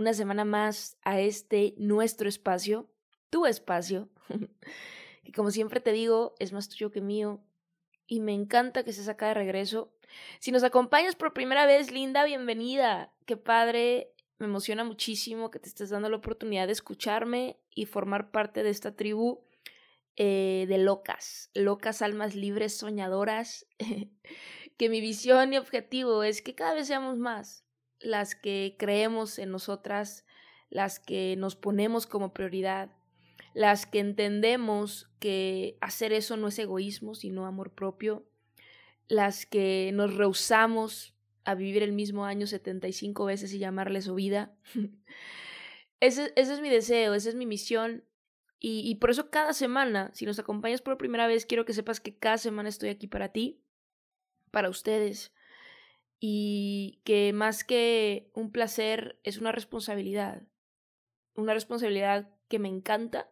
una semana más a este nuestro espacio, tu espacio, que como siempre te digo, es más tuyo que mío y me encanta que estés acá de regreso. Si nos acompañas por primera vez, linda, bienvenida. Qué padre, me emociona muchísimo que te estés dando la oportunidad de escucharme y formar parte de esta tribu eh, de locas, locas almas libres, soñadoras, que mi visión y objetivo es que cada vez seamos más las que creemos en nosotras, las que nos ponemos como prioridad, las que entendemos que hacer eso no es egoísmo, sino amor propio, las que nos rehusamos a vivir el mismo año 75 veces y llamarle su vida. ese, ese, es mi deseo, esa es mi misión y, por eso cada semana, si nos acompañas por primera vez, quiero que sepas que cada semana estoy aquí para ti, para ustedes. Y que más que un placer es una responsabilidad. Una responsabilidad que me encanta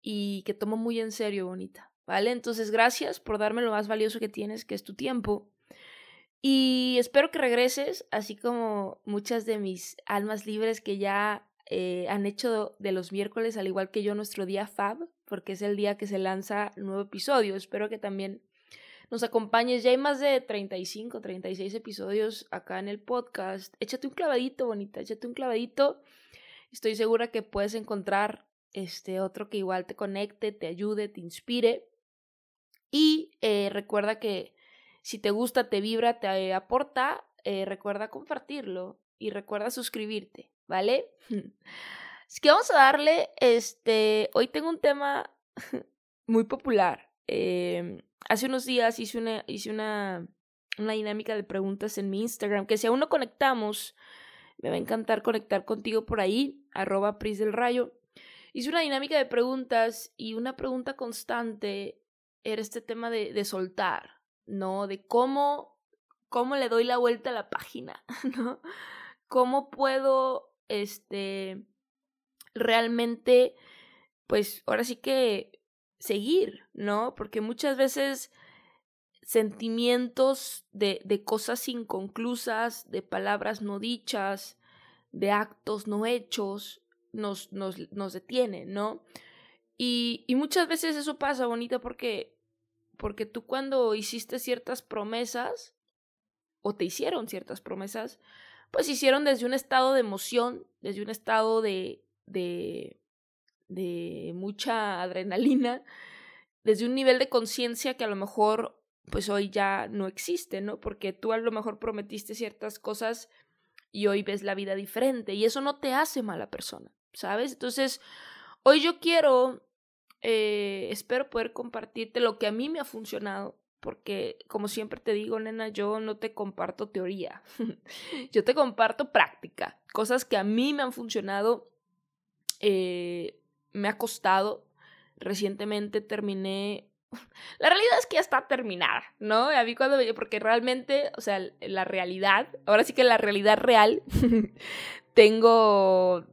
y que tomo muy en serio, bonita. ¿Vale? Entonces, gracias por darme lo más valioso que tienes, que es tu tiempo. Y espero que regreses, así como muchas de mis almas libres que ya eh, han hecho de los miércoles, al igual que yo, nuestro día Fab, porque es el día que se lanza nuevo episodio. Espero que también nos acompañes. Ya hay más de 35, 36 episodios acá en el podcast. Échate un clavadito, bonita, échate un clavadito. Estoy segura que puedes encontrar este otro que igual te conecte, te ayude, te inspire. Y eh, recuerda que si te gusta, te vibra, te aporta, eh, recuerda compartirlo y recuerda suscribirte. ¿vale? Es que vamos a darle, este, hoy tengo un tema muy popular. Em, hace unos días hice una, hice una, dinámica de preguntas en mi Instagram, que si aún no conectamos, me va a encantar conectar contigo por ahí, arroba Pris del Rayo. Hice una dinámica de preguntas y una pregunta constante era este tema de, de soltar, ¿no? De cómo, cómo le doy la vuelta a la página, ¿no? ¿Cómo puedo este, realmente, pues ahora sí que seguir, ¿no? Porque muchas veces sentimientos de, de cosas inconclusas, de palabras no dichas, de actos no hechos, nos, nos, nos detienen, ¿no? Y, y muchas veces eso pasa, bonita, porque, porque tú cuando hiciste ciertas promesas, o te hicieron ciertas promesas, pues hicieron desde un estado de emoción, desde un estado de, de, de mucha adrenalina, desde un nivel de conciencia que a lo mejor pues hoy ya no existe, ¿no? Porque tú a lo mejor prometiste ciertas cosas y hoy ves la vida diferente y eso no te hace mala persona, ¿sabes? Entonces, hoy yo quiero, eh, espero poder compartirte lo que a mí me ha funcionado, porque como siempre te digo, nena, yo no te comparto teoría, yo te comparto práctica, cosas que a mí me han funcionado, eh, me ha costado, recientemente terminé, la realidad es que ya está terminada, ¿no? A mí cuando, porque realmente, o sea, la realidad, ahora sí que la realidad real, tengo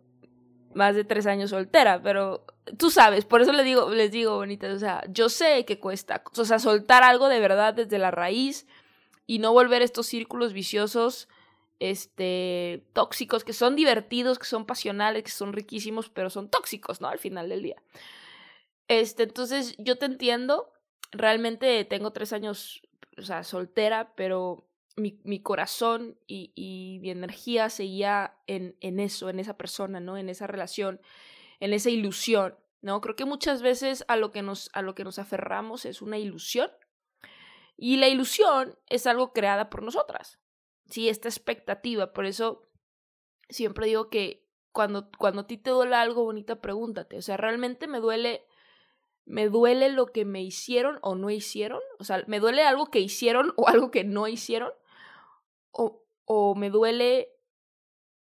más de tres años soltera, pero tú sabes, por eso les digo, les digo, bonitas, o sea, yo sé que cuesta, o sea, soltar algo de verdad desde la raíz y no volver estos círculos viciosos, este, tóxicos, que son divertidos, que son pasionales, que son riquísimos, pero son tóxicos, ¿no? Al final del día. Este, entonces, yo te entiendo, realmente tengo tres años, o sea, soltera, pero mi, mi corazón y, y, mi energía seguía en, en eso, en esa persona, ¿no? En esa relación en esa ilusión, ¿no? Creo que muchas veces a lo que nos, a lo que nos aferramos es una ilusión Y la ilusión es algo creada por nosotras. Sí, esta expectativa. Por eso siempre digo que cuando, cuando a ti te duele algo bonita, pregúntate. O sea, ¿realmente me duele, me duele lo que me hicieron o no hicieron? O sea, ¿me duele algo que hicieron o algo que no hicieron? ¿O, o me duele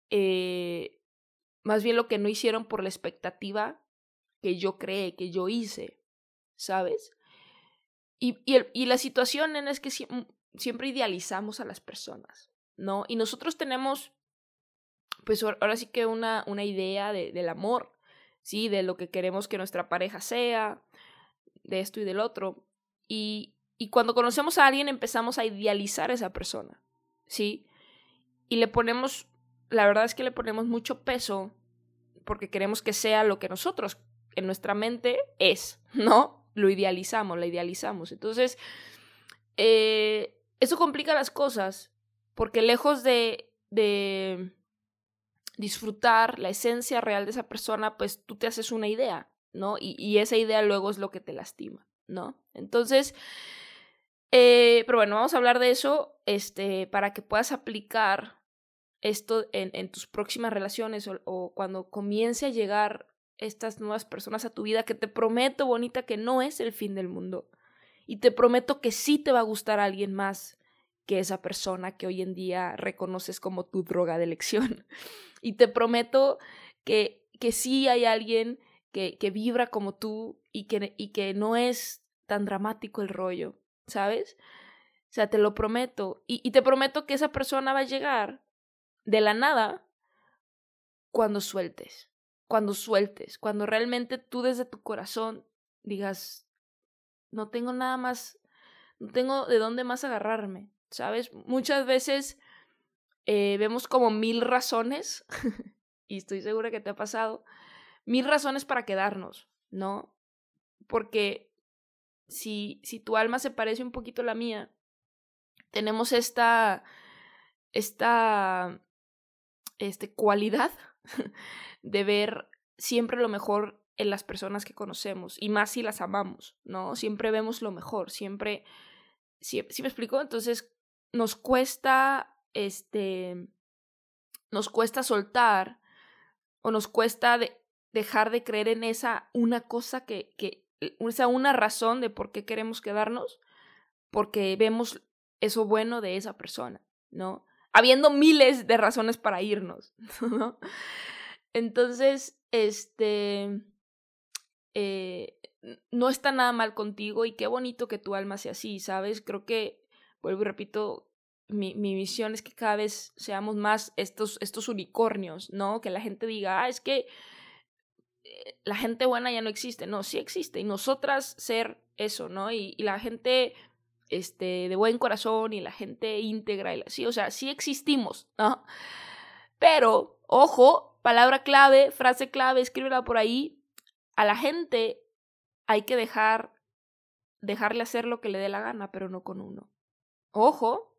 eh, más bien lo que no hicieron por la expectativa que yo creé, que yo hice? ¿Sabes? Y, y, la situación es que siempre idealizamos a las personas, ¿no? Y nosotros tenemos, pues ahora sí que una, una idea de, del amor, ¿sí? De lo que queremos que nuestra pareja sea, de esto y del otro. Y, y cuando conocemos a alguien empezamos a idealizar a esa persona, ¿sí? Y le ponemos, la verdad es que le ponemos mucho peso porque queremos que sea lo que nosotros en nuestra mente es, ¿no? lo idealizamos, la idealizamos. Entonces, eh, eso complica las cosas, porque lejos de, de disfrutar la esencia real de esa persona, pues tú te haces una idea, ¿no? Y, esa idea luego es lo que te lastima, ¿no? Entonces, eh, pero bueno, vamos a hablar de eso este, para que puedas aplicar esto en, tus próximas relaciones o, o, cuando comience a llegar estas nuevas personas a tu vida que te prometo, bonita, que no es el fin del mundo. Y te prometo que sí te va a gustar alguien más que esa persona que hoy en día reconoces como tu droga de elección. Y te prometo que, que sí hay alguien que, que vibra como tú y que, y que no es tan dramático el rollo, ¿sabes? O sea, te lo prometo. Y, y te prometo que esa persona va a llegar de la nada cuando sueltes cuando sueltes, cuando realmente tú desde tu corazón digas, no tengo nada más, no tengo de dónde más agarrarme, ¿sabes? Muchas veces eh, vemos como mil razones, y estoy segura que te ha pasado, mil razones para quedarnos, ¿no? Porque si, si tu alma se parece un poquito a la mía, tenemos esta, esta, este, cualidad de ver siempre lo mejor en las personas que conocemos y más si las amamos, ¿no? Siempre vemos lo mejor, siempre, ¿sí, me explico? Entonces nos cuesta, este, nos cuesta soltar o nos cuesta dejar de creer en esa una cosa que, que, esa una razón de por qué queremos quedarnos, porque vemos eso bueno de esa persona, ¿no? Habiendo miles de razones para irnos, ¿no? Entonces, este, eh, no está nada mal contigo y qué bonito que tu alma sea así, ¿sabes? Creo que, vuelvo y repito, mi, mi misión es que cada vez seamos más estos, estos unicornios, ¿no? Que la gente diga, ah, es que eh, la gente buena ya no existe. No, sí existe. Y nosotras ser eso, ¿no? Y, la gente este, de buen corazón y la gente íntegra y así, o sea, sí existimos, ¿no? Pero, ojo, palabra clave, frase clave, escríbela por ahí. A la gente hay que dejar dejarle hacer lo que le dé la gana, pero no con uno. Ojo,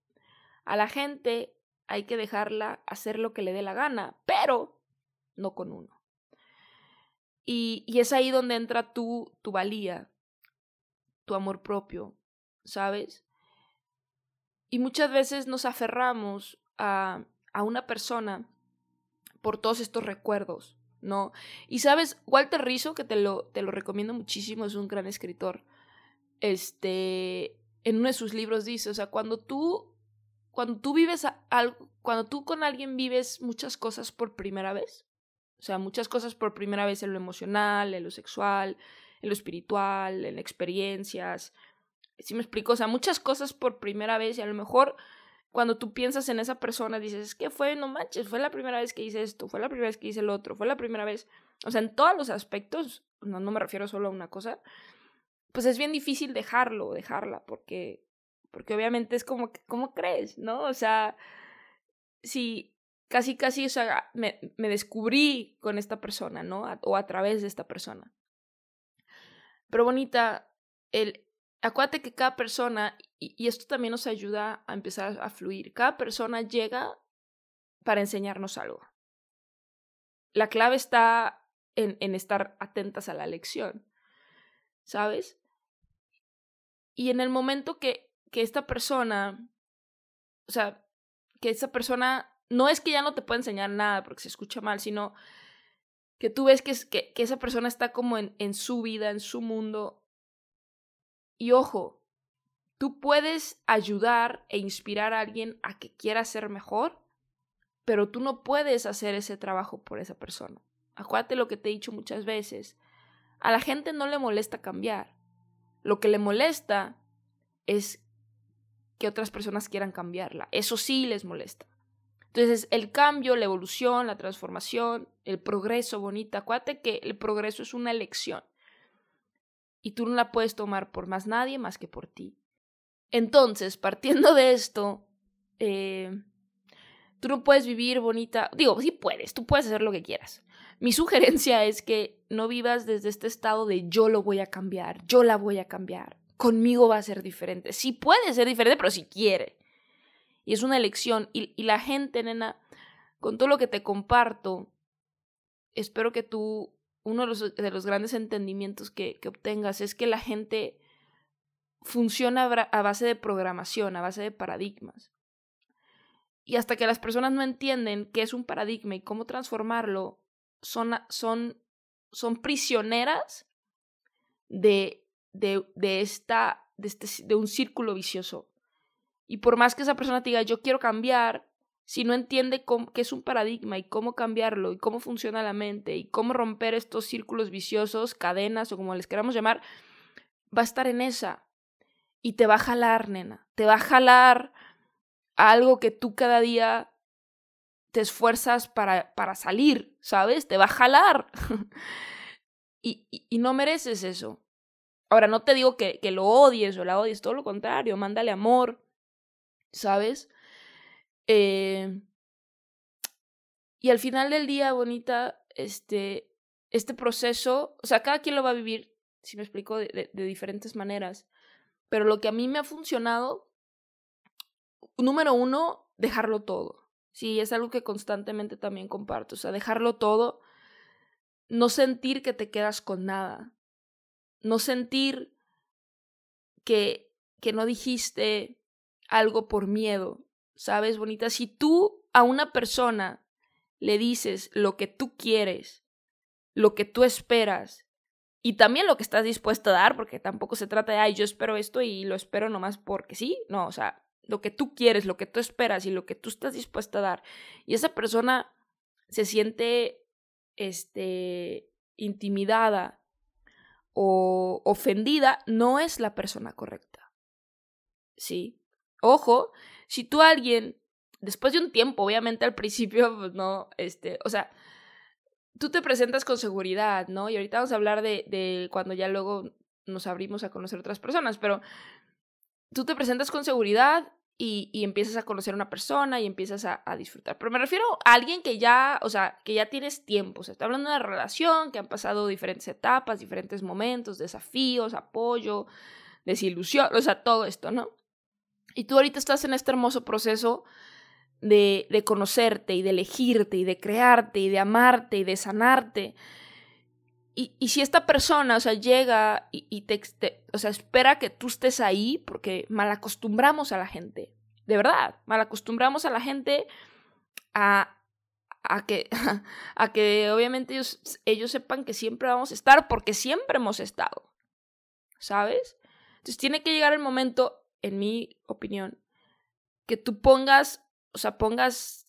a la gente hay que dejarla hacer lo que le dé la gana, pero no con uno. Y, y es ahí donde entra tu, tu valía, tu amor propio, ¿sabes? Y muchas veces nos aferramos a, a una persona por todos estos recuerdos, ¿no? Y sabes, Walter Rizzo, que te lo, te lo recomiendo muchísimo, es un gran escritor, este, en uno de sus libros dice, o sea, cuando tú, cuando tú vives algo, cuando tú con alguien vives muchas cosas por primera vez, o sea, muchas cosas por primera vez en lo emocional, en lo sexual, en lo espiritual, en experiencias, si me explico, o sea, muchas cosas por primera vez y a lo mejor cuando tú piensas en esa persona, dices, es que fue, no manches, fue la primera vez que hice esto, fue la primera vez que hice el otro, fue la primera vez, o sea, en todos los aspectos, no, no me refiero solo a una cosa, pues es bien difícil dejarlo, dejarla, porque, porque obviamente es como, ¿cómo crees? ¿No? O sea, si casi, casi, o sea, me, me descubrí con esta persona, ¿no? o a través de esta persona. Pero bonita, el, acuérdate que cada persona, y, esto también nos ayuda a empezar a fluir, cada persona llega para enseñarnos algo. La clave está en, en estar atentas a la lección, ¿sabes? Y en el momento que, que esta persona, o sea, que esta persona no es que ya no te pueda enseñar nada porque se escucha mal, sino que tú ves que, que, esa persona está como en, en su vida, en su mundo. Y ojo, tú puedes ayudar e inspirar a alguien a que quiera ser mejor, pero tú no puedes hacer ese trabajo por esa persona. Acuérdate lo que te he dicho muchas veces. A la gente no le molesta cambiar. Lo que le molesta es que otras personas quieran cambiarla. Eso sí les molesta. Entonces, el cambio, la evolución, la transformación, el progreso, bonita. Acuérdate que el progreso es una elección. Y tú no la puedes tomar por más nadie más que por ti. Entonces, partiendo de esto, eh, tú no puedes vivir bonita. Digo, sí puedes, tú puedes hacer lo que quieras. Mi sugerencia es que no vivas desde este estado de yo lo voy a cambiar, yo la voy a cambiar conmigo va a ser diferente. Sí puede ser diferente, pero si quiere. Y es una elección. Y, la gente, nena, con todo lo que te comparto, espero que tú, uno de los, de los grandes entendimientos que, que obtengas es que la gente funciona a base de programación, a base de paradigmas. Y hasta que las personas no entienden qué es un paradigma y cómo transformarlo, son, son, son prisioneras de de, de esta, de, este, de un círculo vicioso. Y por más que esa persona te diga, yo quiero cambiar, si no entiende cómo, qué es un paradigma y cómo cambiarlo y cómo funciona la mente y cómo romper estos círculos viciosos, cadenas o como les queramos llamar, va a estar en esa. Y te va a jalar, nena. Te va a jalar algo que tú cada día te esfuerzas para, para salir, ¿sabes? Te va a jalar. y, y no mereces eso. Ahora, no te digo que, que lo odies o la odies, todo lo contrario, mándale amor, ¿sabes? Eh, y al final del día, bonita, este, este proceso, o sea, cada quien lo va a vivir, si me explico, de, de diferentes maneras, pero lo que a mí me ha funcionado, número uno, dejarlo todo. Sí, es algo que constantemente también comparto, o sea, dejarlo todo, no sentir que te quedas con nada, no sentir que, que no dijiste algo por miedo, ¿sabes, bonita? Si tú a una persona le dices lo que tú quieres, lo que tú esperas y también lo que estás dispuesto a dar, porque tampoco se trata de, ay, yo espero esto y lo espero nomás porque sí, no, o sea, lo que tú quieres, lo que tú esperas y lo que tú estás dispuesta a dar. Y esa persona se siente, este, intimidada o ofendida no es la persona correcta. ¿Sí? Ojo, si tú a alguien, después de un tiempo, obviamente al principio, pues no, este, o sea, tú te presentas con seguridad, ¿no? Y ahorita vamos a hablar de, de cuando ya luego nos abrimos a conocer otras personas, pero tú te presentas con seguridad y, empiezas a conocer a una persona y empiezas a, disfrutar. Pero me refiero a alguien que ya, o sea, que ya tienes tiempo. O sea, está hablando de una relación que han pasado diferentes etapas, diferentes momentos, desafíos, apoyo, desilusión, o sea, todo esto, ¿no? Y tú ahorita estás en este hermoso proceso de, de conocerte y de elegirte y de crearte y de amarte y de sanarte. Y, y, si esta persona, o sea, llega y, y te, o sea, espera que tú estés ahí, porque malacostumbramos a la gente, de verdad, malacostumbramos a la gente a, a que, a que obviamente ellos, ellos sepan que siempre vamos a estar, porque siempre hemos estado, ¿sabes? Entonces tiene que llegar el momento, en mi opinión, que tú pongas, o sea, pongas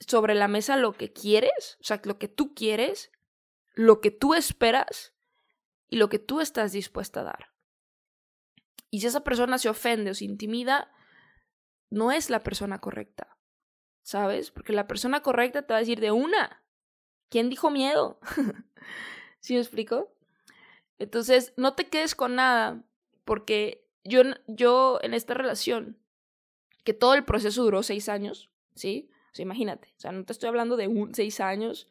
sobre la mesa lo que quieres, o sea, lo que tú quieres, lo que tú esperas y lo que tú estás dispuesta a dar. Y si esa persona se ofende o se intimida, no es la persona correcta. ¿Sabes? Porque la persona correcta te va a decir de una. ¿Quién dijo miedo? ¿Sí me explico? Entonces, no te quedes con nada, porque yo, yo en esta relación, que todo el proceso duró seis años, ¿sí? O sea, imagínate, o sea, no te estoy hablando de un, seis años,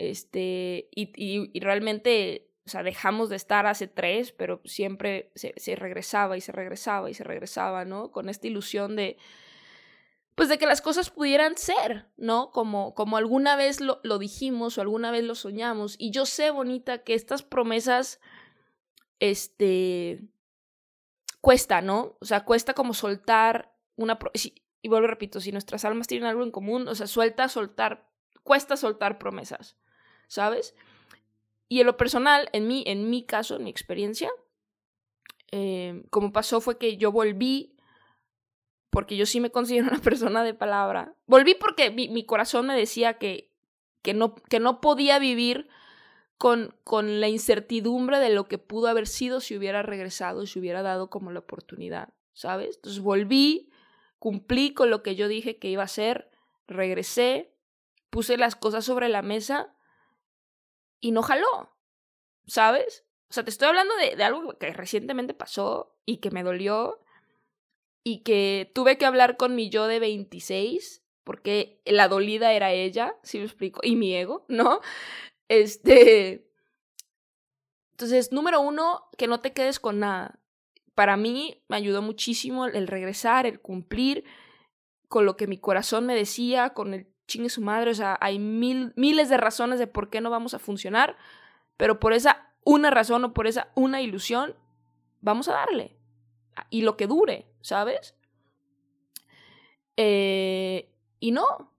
este, y, y, realmente, o sea, dejamos de estar hace tres, pero siempre se, regresaba y se regresaba y se regresaba, ¿no? Con esta ilusión de, pues de que las cosas pudieran ser, ¿no? Como, como alguna vez lo, lo dijimos o alguna vez lo soñamos. Y yo sé, bonita, que estas promesas, este, cuesta, ¿no? O sea, cuesta como soltar una... y vuelvo, repito, si nuestras almas tienen algo en común, o sea, suelta soltar, cuesta soltar promesas, ¿sabes? Y en lo personal, en mi, en mi caso, en mi experiencia, eh, como pasó fue que yo volví, porque yo sí me considero una persona de palabra. Volví porque mi, mi corazón me decía que, que, no, que no podía vivir con, con la incertidumbre de lo que pudo haber sido si hubiera regresado, si hubiera dado como la oportunidad, ¿sabes? Entonces volví, cumplí con lo que yo dije que iba a hacer, regresé, puse las cosas sobre la mesa y no jaló, ¿sabes? O sea, te estoy hablando de, algo que recientemente pasó y que me dolió y que tuve que hablar con mi yo de 26 porque la dolida era ella, si me explico, y mi ego, ¿no? Este. Entonces, número uno, que no te quedes con nada. Para mí me ayudó muchísimo el regresar, el cumplir con lo que mi corazón me decía, con el chingue su madre. O sea, hay mil, miles de razones de por qué no vamos a funcionar, pero por esa una razón o por esa una ilusión, vamos a darle. Y lo que dure, ¿sabes? Eh, y no,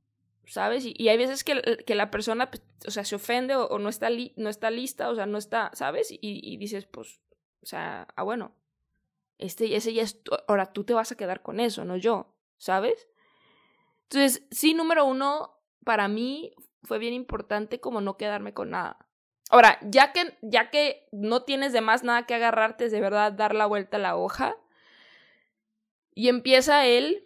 ¿sabes? Y, hay veces que, que, la persona, pues, o sea, se ofende o, no, está no está lista, o sea, no está, ¿sabes? Y, dices, pues, o sea, ah, bueno, este, ese ya es, ahora tú te vas a quedar con eso, no yo, ¿sabes? Entonces, sí, número uno, para mí fue bien importante como no quedarme con nada. Ahora, ya que, ya que no tienes de más nada que agarrarte, es de verdad dar la vuelta a la hoja. Y empieza él,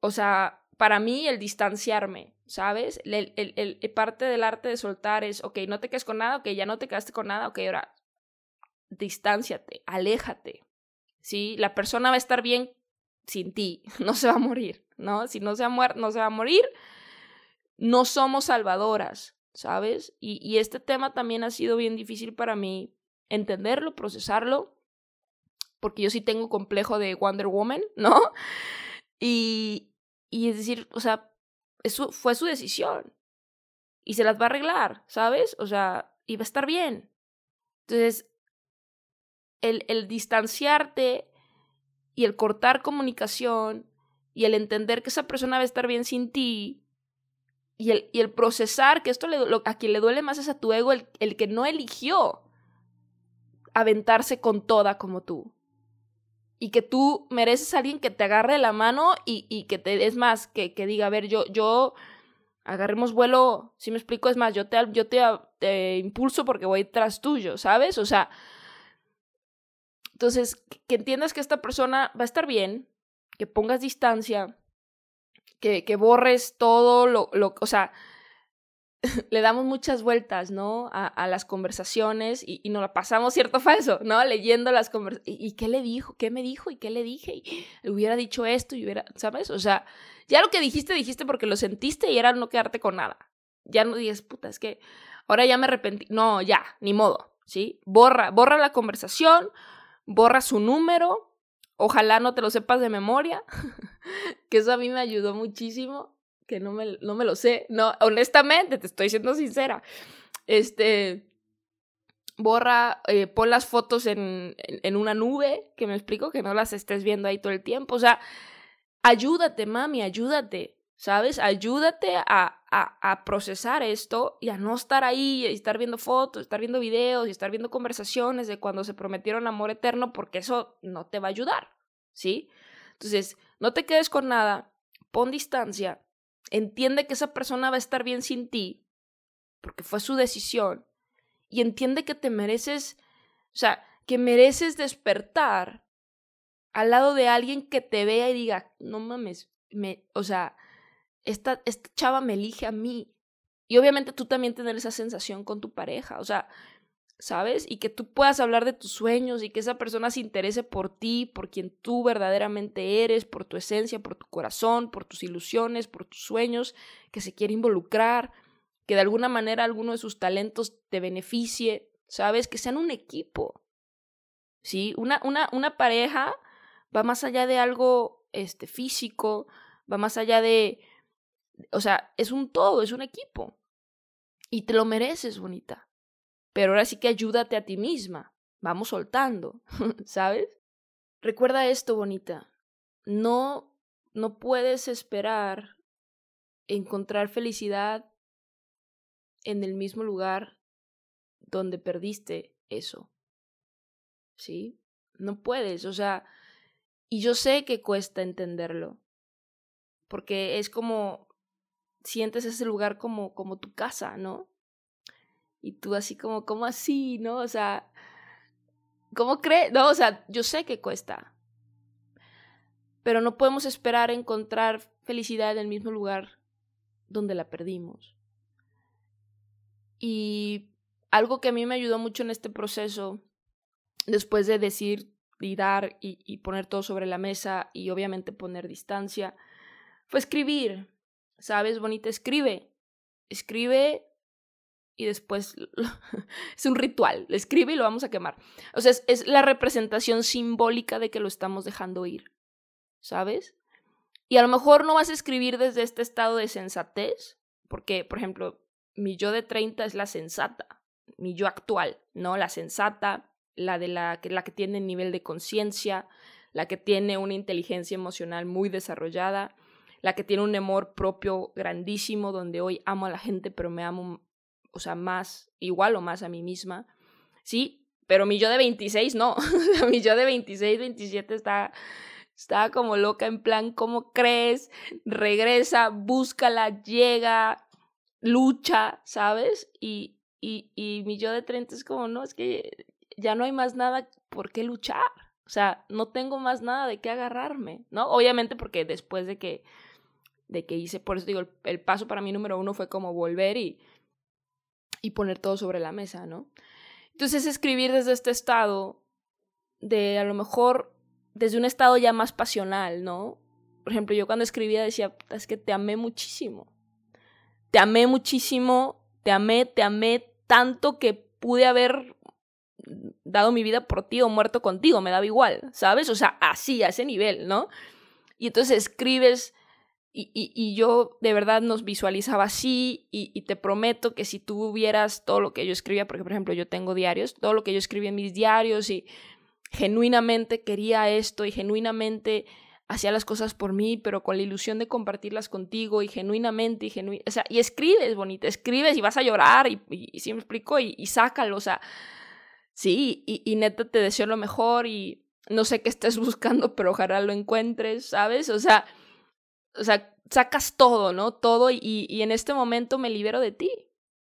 o sea, para mí el distanciarme. ¿sabes? El, el, parte del arte de soltar es, ok, no te quedes con nada, ok, ya no te quedaste con nada, ok, ahora distánciate, aléjate, ¿sí? La persona va a estar bien sin ti, no se va a morir, ¿no? Si no se, ha no se va a morir, no somos salvadoras, ¿sabes? Y, y este tema también ha sido bien difícil para mí entenderlo, procesarlo, porque yo sí tengo complejo de Wonder Woman, ¿no? Y, y es decir, o sea, eso fue su decisión. Y se las va a arreglar, ¿sabes? O sea, y va a estar bien. Entonces, el, el distanciarte y el cortar comunicación y el entender que esa persona va a estar bien sin ti y el, y el procesar que esto le, a quien le duele más es a tu ego, el, el que no eligió aventarse con toda como tú y que tú mereces a alguien que te agarre la mano y, y que te es más, que, que diga, a ver, yo, yo, agarremos vuelo, si me explico, es más, yo te, yo te, te impulso porque voy tras tuyo, ¿sabes? O sea, entonces, que, entiendas que esta persona va a estar bien, que pongas distancia, que, que borres todo lo, lo, o sea, le damos muchas vueltas, ¿no? A, las conversaciones y, y, nos la pasamos cierto falso, ¿no? Leyendo las conversaciones. ¿Y, qué le dijo? ¿Qué me dijo? ¿Y qué le dije? Y hubiera dicho esto y hubiera, ¿sabes? O sea, ya lo que dijiste, dijiste porque lo sentiste y era no quedarte con nada. Ya no dices, puta, es que ahora ya me arrepentí. No, ya, ni modo, ¿sí? Borra, borra la conversación, borra su número. Ojalá no te lo sepas de memoria, que eso a mí me ayudó muchísimo que no me, no me lo sé. No, honestamente, te estoy siendo sincera. Este, borra, eh, pon las fotos en, en, una nube, que me explico, que no las estés viendo ahí todo el tiempo. O sea, ayúdate, mami, ayúdate, ¿sabes? Ayúdate a, a, procesar esto y a no estar ahí y estar viendo fotos, estar viendo videos y estar viendo conversaciones de cuando se prometieron amor eterno, porque eso no te va a ayudar, ¿sí? Entonces, no te quedes con nada, pon distancia Entiende que esa persona va a estar bien sin ti, porque fue su decisión. Y entiende que te mereces, o sea, que mereces despertar al lado de alguien que te vea y diga, no mames, me, o sea, esta, esta chava me elige a mí. Y obviamente tú también tener esa sensación con tu pareja, o sea, ¿sabes? Y que tú puedas hablar de tus sueños y que esa persona se interese por ti, por quien tú verdaderamente eres, por tu esencia, por tu corazón, por tus ilusiones, por tus sueños, que se quiere involucrar, que de alguna manera alguno de sus talentos te beneficie, ¿sabes? Que sean un equipo. ¿Sí? Una, una, una pareja va más allá de algo este, físico, va más allá de... O sea, es un todo, es un equipo. Y te lo mereces, bonita pero ahora sí que ayúdate a ti misma. Vamos soltando, ¿sabes? recuerda esto, bonita. No, no puedes esperar encontrar felicidad en el mismo lugar donde perdiste eso. ¿Sí? No puedes, o sea, y yo sé que cuesta entenderlo, porque es como, sientes ese lugar como, como tu casa, ¿no? Y tú así como, ¿cómo así? ¿No? O sea, ¿cómo crees? No, o sea, yo sé que cuesta. Pero no podemos esperar encontrar felicidad en el mismo lugar donde la perdimos. Y algo que a mí me ayudó mucho en este proceso, después de decir y dar y, y poner todo sobre la mesa y obviamente poner distancia, fue escribir. ¿Sabes, bonita? Escribe. Escribe y después es un ritual. Escribe y lo vamos a quemar. O sea, es, la representación simbólica de que lo estamos dejando ir. ¿Sabes? Y a lo mejor no vas a escribir desde este estado de sensatez, porque, por ejemplo, mi yo de 30 es la sensata, mi yo actual, ¿no? La sensata, la de la, la que tiene nivel de conciencia, la que tiene una inteligencia emocional muy desarrollada, la que tiene un amor propio grandísimo, donde hoy amo a la gente, pero me amo, o sea, más, igual o más a mí misma, ¿sí? Pero mi yo de 26 no, mi yo de 26, 27 está, está como loca en plan, ¿cómo crees? Regresa, búscala, llega, lucha, ¿sabes? Y, y, y mi yo de 30 es como, no, es que ya no hay más nada por qué luchar. O sea, no tengo más nada de qué agarrarme, ¿no? Obviamente porque después de que de que hice, por eso digo, el, paso para mí número uno fue como volver y, y poner todo sobre la mesa, ¿no? Entonces escribir desde este estado, de a lo mejor desde un estado ya más pasional, ¿no? Por ejemplo, yo cuando escribía decía, es que te amé muchísimo. Te amé muchísimo, te amé, te amé tanto que pude haber dado mi vida por ti o muerto contigo, me daba igual, ¿sabes? O sea, así, a ese nivel, ¿no? Y entonces escribes y, y, yo de verdad nos visualizaba así y, te prometo que si tú vieras todo lo que yo escribía, porque por ejemplo yo tengo diarios, todo lo que yo escribía en mis diarios y genuinamente quería esto y genuinamente hacía las cosas por mí, pero con la ilusión de compartirlas contigo y genuinamente y genuinamente, o sea, y escribes, bonita, escribes y vas a llorar y, y, si me explico y, y sácalo, o sea, sí, y, y neta te deseo lo mejor y no sé qué estés buscando, pero ojalá lo encuentres, ¿sabes? O sea, o sea, sacas todo, ¿no? Todo y, y, en este momento me libero de ti.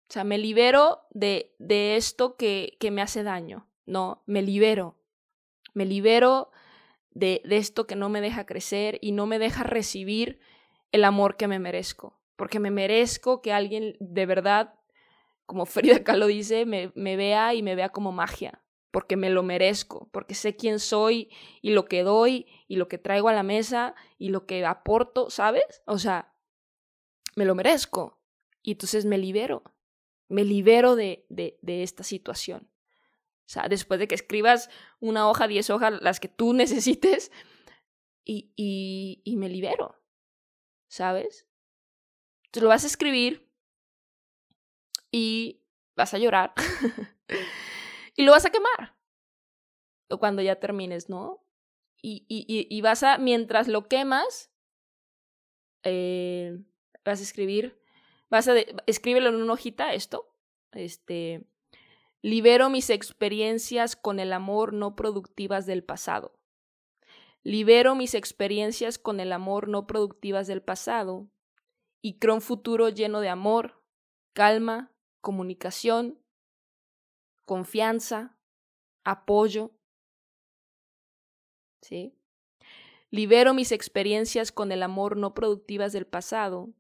O sea, me libero de, de esto que, que me hace daño, ¿no? Me libero. Me libero de, de esto que no me deja crecer y no me deja recibir el amor que me merezco. Porque me merezco que alguien de verdad, como Frida Kahlo dice, me, me vea y me vea como magia porque me lo merezco, porque sé quién soy y lo que doy y lo que traigo a la mesa y lo que aporto, ¿sabes? O sea, me lo merezco. Y entonces me libero, me libero de, de, esta situación. O sea, después de que escribas una hoja, diez hojas, las que tú necesites, y, y, y me libero, ¿sabes? Tú lo vas a escribir y vas a llorar. y lo vas a quemar. O cuando ya termines, ¿no? Y, y, vas a, mientras lo quemas, eh, vas a escribir, vas a, escríbelo en una hojita esto, este, libero mis experiencias con el amor no productivas del pasado. Libero mis experiencias con el amor no productivas del pasado y creo un futuro lleno de amor, calma, comunicación confianza, apoyo. ¿Sí? Libero mis experiencias con el amor no productivas del pasado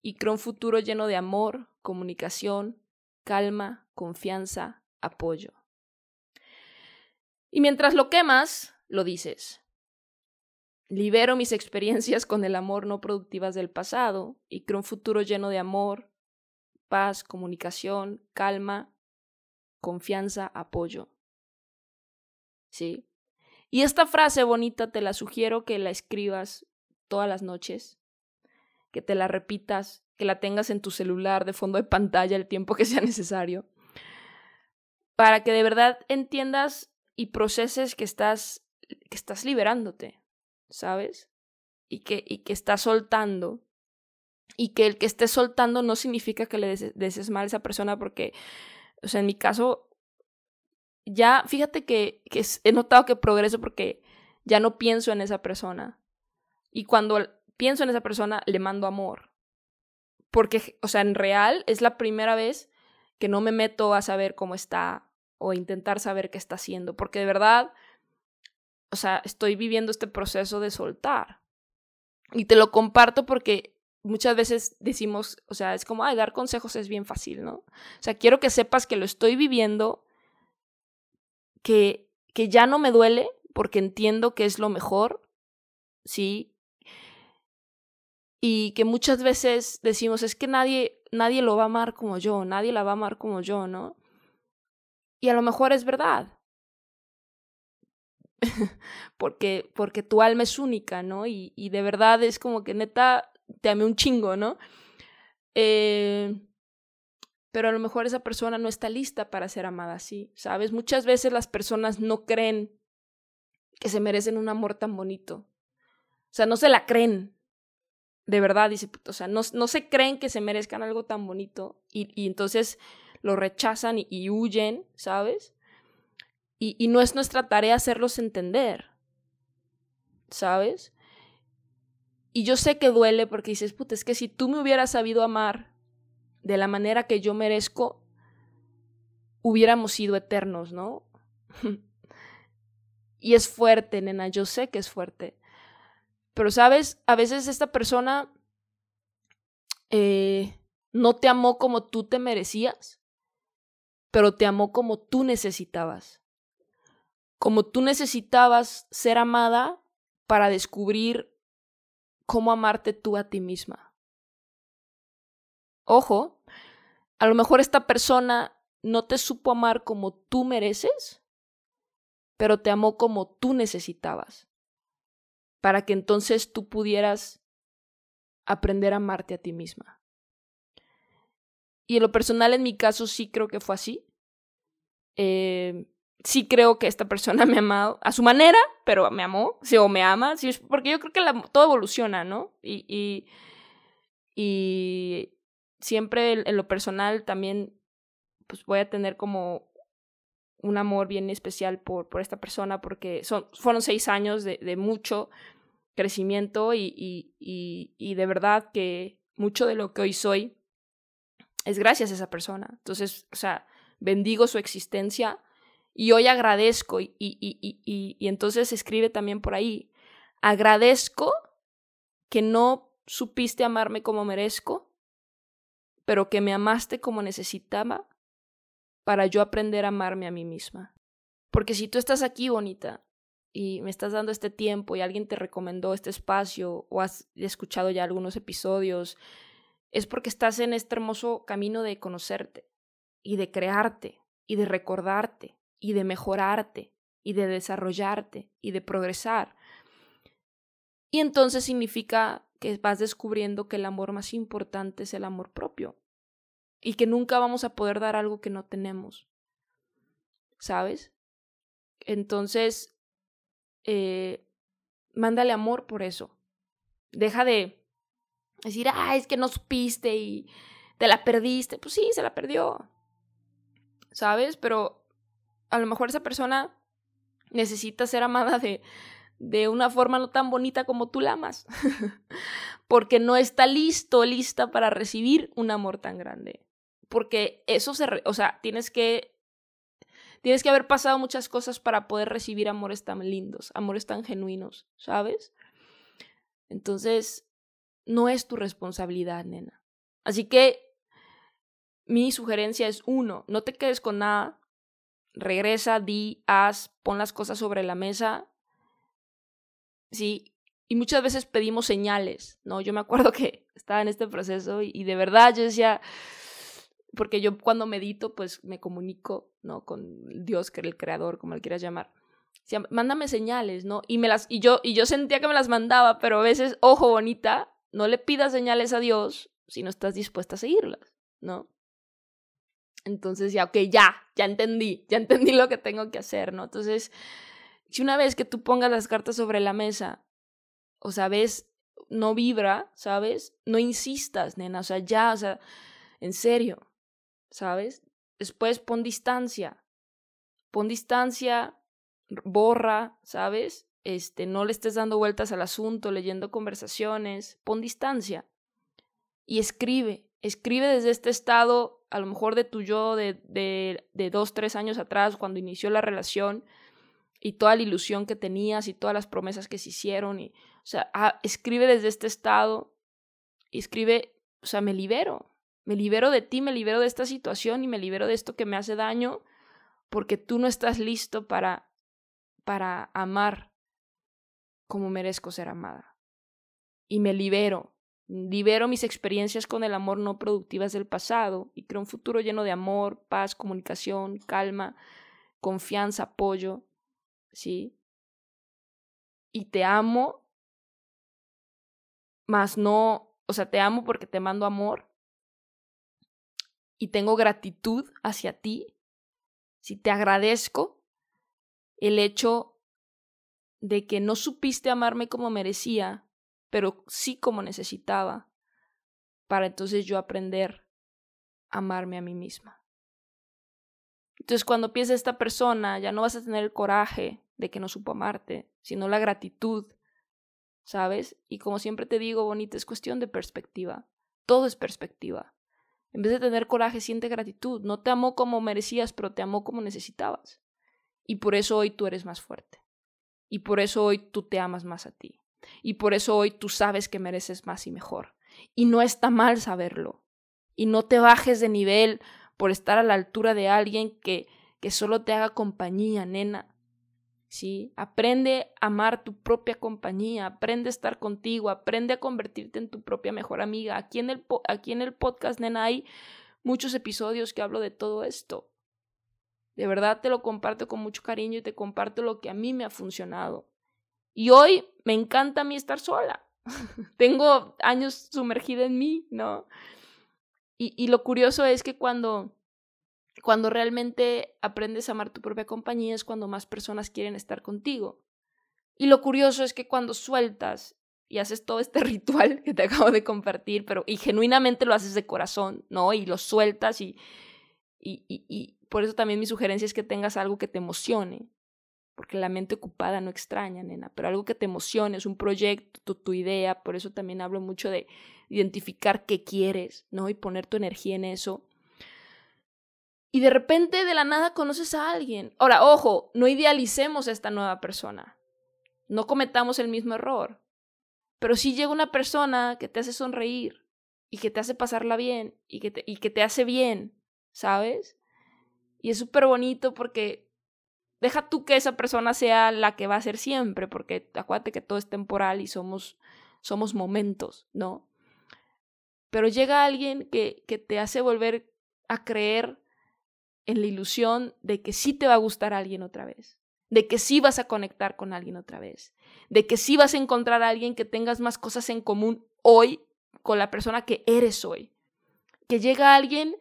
y creo un futuro lleno de amor, comunicación, calma, confianza, apoyo. Y mientras lo quemas, lo dices. Libero mis experiencias con el amor no productivas del pasado y creo un futuro lleno de amor, paz, comunicación, calma, confianza, apoyo. ¿Sí? Y esta frase bonita te la sugiero que la escribas todas las noches, que te la repitas, que la tengas en tu celular de fondo de pantalla el tiempo que sea necesario, para que de verdad entiendas y proceses que estás que estás liberándote, ¿sabes? Y que, y que estás soltando. Y que el que estés soltando no significa que le deses mal a esa persona porque, o sea, en mi caso, ya, fíjate que, he notado que progreso porque ya no pienso en esa persona. Y cuando pienso en esa persona, le mando amor. Porque, o sea, en real es la primera vez que no me meto a saber cómo está o intentar saber qué está haciendo. Porque de verdad, o sea, estoy viviendo este proceso de soltar. Y te lo comparto porque muchas veces decimos, o sea, es como, ay, dar consejos es bien fácil, ¿no? O sea, quiero que sepas que lo estoy viviendo, que, que ya no me duele porque entiendo que es lo mejor, ¿sí? Y que muchas veces decimos, es que nadie, nadie lo va a amar como yo, nadie la va a amar como yo, ¿no? Y a lo mejor es verdad. porque, porque tu alma es única, ¿no? Y, y, de verdad es como que neta te amé un chingo, ¿no? Eh, pero a lo mejor esa persona no está lista para ser amada así, ¿sabes? Muchas veces las personas no creen que se merecen un amor tan bonito. O sea, no se la creen. De verdad, dice, o sea, no, no se creen que se merezcan algo tan bonito y, y entonces lo rechazan y, huyen, ¿sabes? Y, y, no es nuestra tarea hacerlos entender, ¿sabes? Y yo sé que duele porque dices, puta, es que si tú me hubieras sabido amar de la manera que yo merezco, hubiéramos sido eternos, ¿no? Y es fuerte, nena, yo sé que es fuerte. Pero, ¿sabes? A veces esta persona eh, no te amó como tú te merecías, pero te amó como tú necesitabas. Como tú necesitabas ser amada para descubrir cómo amarte tú a ti misma. Ojo, a lo mejor esta persona no te supo amar como tú mereces, pero te amó como tú necesitabas, para que entonces tú pudieras aprender a amarte a ti misma. Y en lo personal, en mi caso, sí creo que fue así. Eh, sí creo que esta persona me ha amado a su manera, pero me amó, sí, o me ama, porque yo creo que todo evoluciona, ¿no? Y, y, y siempre en lo personal también, pues voy a tener como un amor bien especial por, por esta persona porque son, fueron seis años de, mucho crecimiento y, y, y, de verdad que mucho de lo que hoy soy es gracias a esa persona. Entonces, o sea, bendigo su existencia y hoy agradezco y, y, y, y, entonces escribe también por ahí, agradezco que no supiste amarme como merezco, pero que me amaste como necesitaba para yo aprender a amarme a mí misma. Porque si tú estás aquí, bonita, y me estás dando este tiempo y alguien te recomendó este espacio o has escuchado ya algunos episodios, es porque estás en este hermoso camino de conocerte y de crearte y de recordarte y de mejorarte y de desarrollarte y de progresar. Y entonces significa que vas descubriendo que el amor más importante es el amor propio y que nunca vamos a poder dar algo que no tenemos. ¿Sabes? Entonces, eh, mándale amor por eso. Deja de decir, ah, es que no supiste y te la perdiste. Pues sí, se la perdió. ¿Sabes? Pero a lo mejor esa persona necesita ser amada de, de una forma no tan bonita como tú la amas. Porque no está listo, lista para recibir un amor tan grande porque eso se, o sea, tienes que tienes que haber pasado muchas cosas para poder recibir amores tan lindos, amores tan genuinos, ¿sabes? Entonces, no es tu responsabilidad, nena. Así que mi sugerencia es uno, no te quedes con nada, regresa, di, haz, pon las cosas sobre la mesa. Sí, y muchas veces pedimos señales, ¿no? Yo me acuerdo que estaba en este proceso y, de verdad yo decía, porque yo cuando medito, pues me comunico, ¿no? Con Dios, que el creador, como le quieras llamar. mándame señales, ¿no? Y, me las, y, yo, y yo sentía que me las mandaba, pero a veces, ojo bonita, no le pidas señales a Dios si no estás dispuesta a seguirlas, ¿no? Entonces ya, ok, ya, ya entendí, ya entendí lo que tengo que hacer, ¿no? Entonces, Si una vez que tú pongas las cartas sobre la mesa, o sea, ves, no vibra, ¿sabes? No insistas, nena, o sea, ya, o sea, en serio, ¿sabes? Después pon distancia, pon distancia, borra, ¿sabes? Este, no le estés dando vueltas al asunto, leyendo conversaciones, pon distancia y escribe, escribe desde este estado, a lo mejor de tu yo de, de, de dos, tres años atrás, cuando inició la relación, y toda la ilusión que tenías y todas las promesas que se hicieron. Y, o sea, ah, escribe desde este estado escribe, o sea, me libero, me libero de ti, me libero de esta situación y me libero de esto que me hace daño porque tú no estás listo para, para amar como merezco ser amada. Y me libero, libero mis experiencias con el amor no productivas del pasado y creo un futuro lleno de amor, paz, comunicación, calma, confianza, apoyo ¿sí? Y te amo, más no, o sea, te amo porque te mando amor y tengo gratitud hacia ti, si te agradezco el hecho de que no supiste amarme como merecía, pero sí como necesitaba, para entonces yo aprender a amarme a mí misma. Entonces cuando piensa esta persona, ya no vas a tener el coraje de que no supo amarte, sino la gratitud, ¿sabes? Y como siempre te digo, bonita, es cuestión de perspectiva. Todo es perspectiva. En vez de tener coraje, siente gratitud. No te amó como merecías, pero te amó como necesitabas. Y por eso hoy tú eres más fuerte. Y por eso hoy tú te amas más a ti. Y por eso hoy tú sabes que mereces más y mejor. Y no está mal saberlo. Y no te bajes de nivel por estar a la altura de alguien que, que solo te haga compañía, nena. ¿sí? Aprende a amar tu propia compañía, aprende a estar contigo, aprende a convertirte en tu propia mejor amiga. Aquí en el, aquí en el podcast, nena, hay muchos episodios que hablo de todo esto. De verdad te lo comparto con mucho cariño y te comparto lo que a mí me ha funcionado. Y hoy me encanta a mí estar sola. Tengo años sumergida en mí, ¿no? Y, y lo curioso es que cuando cuando realmente aprendes a amar tu propia compañía es cuando más personas quieren estar contigo. Y lo curioso es que cuando sueltas y haces todo este ritual que te acabo de compartir, pero y genuinamente lo haces de corazón, ¿no? Y lo sueltas y, y, y, y por eso también mi sugerencia es que tengas algo que te emocione, porque la mente ocupada no extraña, nena, pero algo que te emocione, es un proyecto, tu, tu idea, por eso también hablo mucho de identificar qué quieres, ¿no? Y poner tu energía en eso y de repente de la nada conoces a alguien. Ahora, ojo, no idealicemos a esta nueva persona. No cometamos el mismo error. Pero si llega una persona que te hace sonreír y que te hace pasarla bien y que te, y que te hace bien, ¿sabes? Y es súper bonito porque deja tú que esa persona sea la que va a ser siempre, porque acuérdate que todo es temporal y somos, somos momentos, ¿no? Pero llega alguien que, que te hace volver a creer en la ilusión de que sí te va a gustar alguien otra vez, de que sí vas a conectar con alguien otra vez, de que sí vas a encontrar a alguien que tengas más cosas en común hoy con la persona que eres hoy. Que llega alguien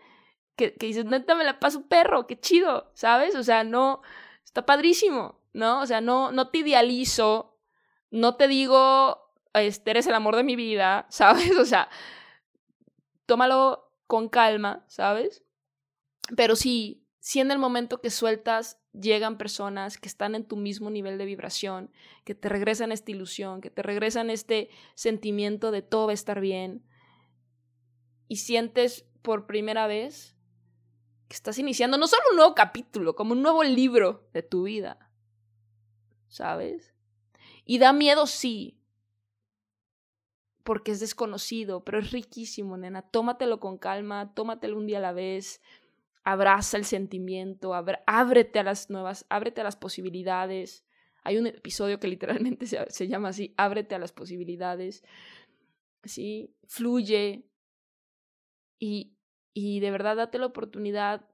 que, que dices, neta, me la paso perro, qué chido, ¿sabes? O sea, no, está padrísimo, ¿no? O sea, no, no te idealizo, no te digo, este, eres el amor de mi vida, ¿sabes? O sea, tómalo con calma, ¿sabes? Pero sí, si en el momento que sueltas llegan personas que están en tu mismo nivel de vibración, que te regresan esta ilusión, que te regresan este sentimiento de todo va a estar bien, y sientes por primera vez que estás iniciando no solo un nuevo capítulo, como un nuevo libro de tu vida, ¿sabes? Y da miedo, sí, porque es desconocido, pero es riquísimo, nena. Tómatelo con calma, tómatelo un día a la vez abraza el sentimiento, ábrete a las nuevas, ábrete a las posibilidades. Hay un episodio que literalmente se, llama así, ábrete a las posibilidades. ¿Sí? Fluye. Y, y de verdad date la oportunidad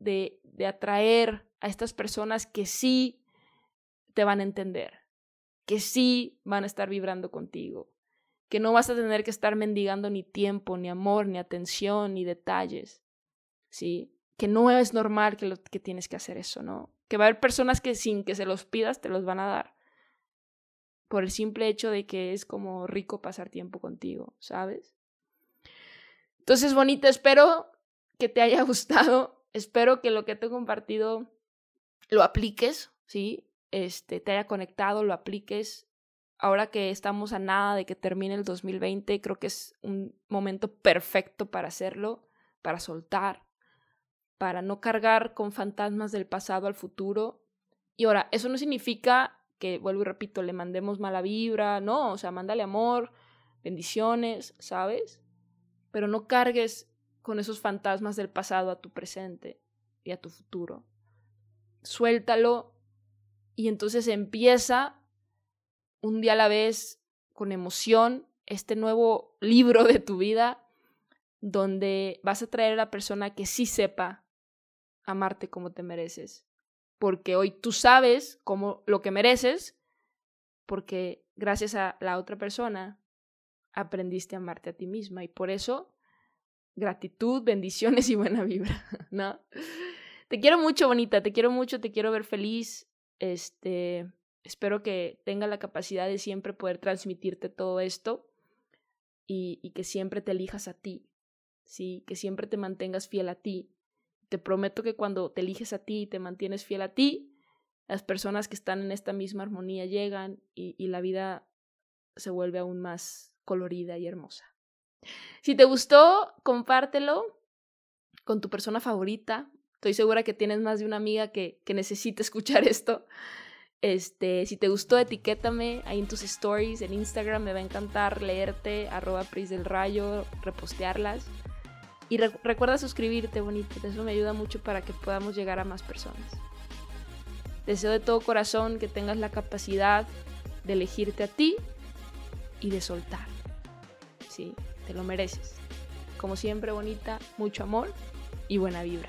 de, de atraer a estas personas que sí te van a entender, que sí van a estar vibrando contigo, que no vas a tener que estar mendigando ni tiempo, ni amor, ni atención, ni detalles. ¿Sí? que no es normal que, lo, que tienes que hacer eso, ¿no? Que va a haber personas que sin que se los pidas te los van a dar. Por el simple hecho de que es como rico pasar tiempo contigo, ¿sabes? Entonces, bonita, espero que te haya gustado. Espero que lo que te he compartido lo apliques, ¿sí? Este, te haya conectado, lo apliques. Ahora que estamos a nada de que termine el 2020, creo que es un momento perfecto para hacerlo, para soltar, para no cargar con fantasmas del pasado al futuro. Y ahora, eso no significa que, vuelvo y repito, le mandemos mala vibra, no, o sea, mándale amor, bendiciones, ¿sabes? Pero no cargues con esos fantasmas del pasado a tu presente y a tu futuro. Suéltalo y entonces empieza un día a la vez con emoción este nuevo libro de tu vida donde vas a traer a la persona que sí sepa amarte como te mereces. Porque hoy tú sabes cómo lo que mereces, porque gracias a la otra persona aprendiste a amarte a ti misma. Y por eso, gratitud, bendiciones y buena vibra, ¿no? Te quiero mucho, bonita, te quiero mucho, te quiero ver feliz. Este, espero que tenga la capacidad de siempre poder transmitirte todo esto y, y que siempre te elijas a ti, ¿sí? Que siempre te mantengas fiel a ti, te prometo que cuando te eliges a ti y te mantienes fiel a ti, las personas que están en esta misma armonía llegan y, y la vida se vuelve aún más colorida y hermosa. Si te gustó, compártelo con tu persona favorita. Estoy segura que tienes más de una amiga que, que necesita escuchar esto. Este, si te gustó, etiquétame ahí en tus stories, en Instagram, me va a encantar leerte, arroba Pris del Rayo, repostearlas. Y recuerda suscribirte, bonito, eso me ayuda mucho para que podamos llegar a más personas. Deseo de todo corazón que tengas la capacidad de elegirte a ti y de soltar. Sí, te lo mereces. Como siempre, bonita, mucho amor y buena vibra.